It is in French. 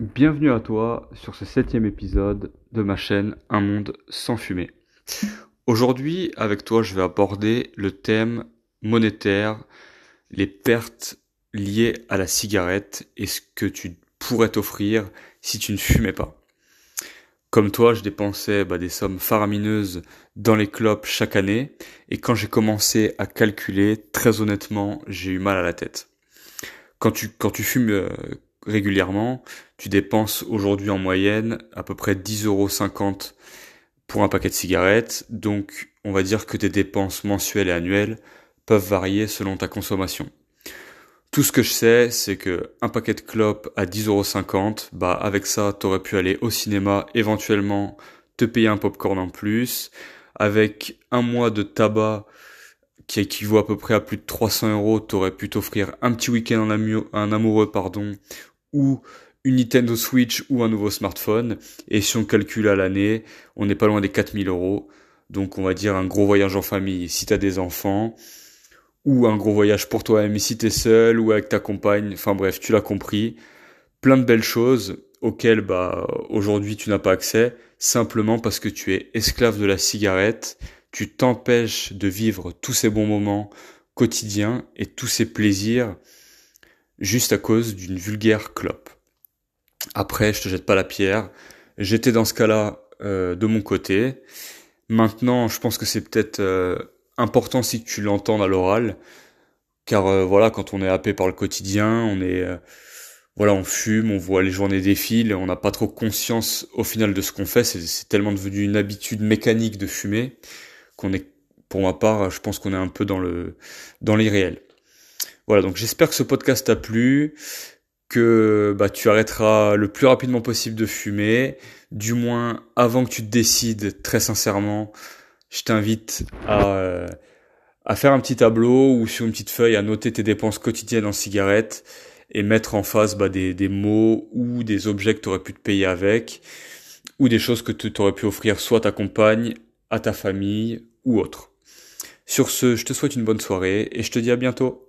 Bienvenue à toi sur ce septième épisode de ma chaîne Un monde sans fumée. Aujourd'hui, avec toi, je vais aborder le thème monétaire, les pertes liées à la cigarette et ce que tu pourrais t'offrir si tu ne fumais pas. Comme toi, je dépensais bah, des sommes faramineuses dans les clopes chaque année et quand j'ai commencé à calculer, très honnêtement, j'ai eu mal à la tête. Quand tu, quand tu fumes euh, régulièrement, tu dépenses aujourd'hui en moyenne à peu près 10,50 euros pour un paquet de cigarettes, donc on va dire que tes dépenses mensuelles et annuelles peuvent varier selon ta consommation. Tout ce que je sais, c'est que un paquet de clopes à 10,50€, bah avec ça, t'aurais pu aller au cinéma, éventuellement te payer un popcorn en plus. Avec un mois de tabac qui équivaut à peu près à plus de 300 euros, t'aurais pu t'offrir un petit week-end en, amoureux, pardon, ou une Nintendo Switch ou un nouveau smartphone. Et si on calcule à l'année, on n'est pas loin des 4000 euros. Donc on va dire un gros voyage en famille si t'as des enfants. Ou un gros voyage pour toi-même si t'es seul ou avec ta compagne. Enfin bref, tu l'as compris. Plein de belles choses auxquelles bah aujourd'hui tu n'as pas accès simplement parce que tu es esclave de la cigarette. Tu t'empêches de vivre tous ces bons moments quotidiens et tous ces plaisirs juste à cause d'une vulgaire clope. Après, je te jette pas la pierre. J'étais dans ce cas-là euh, de mon côté. Maintenant, je pense que c'est peut-être euh, important si tu l'entends à l'oral, car euh, voilà, quand on est happé par le quotidien, on est voilà, on fume, on voit les journées défiler, on n'a pas trop conscience au final de ce qu'on fait. C'est tellement devenu une habitude mécanique de fumer qu'on est, pour ma part, je pense qu'on est un peu dans le dans l'irréel. Voilà, donc j'espère que ce podcast t'a plu, que bah, tu arrêteras le plus rapidement possible de fumer, du moins avant que tu te décides, très sincèrement, je t'invite à, à faire un petit tableau ou sur une petite feuille à noter tes dépenses quotidiennes en cigarettes et mettre en face bah, des, des mots ou des objets que tu aurais pu te payer avec ou des choses que tu aurais pu offrir soit à ta compagne, à ta famille ou autre. Sur ce, je te souhaite une bonne soirée et je te dis à bientôt.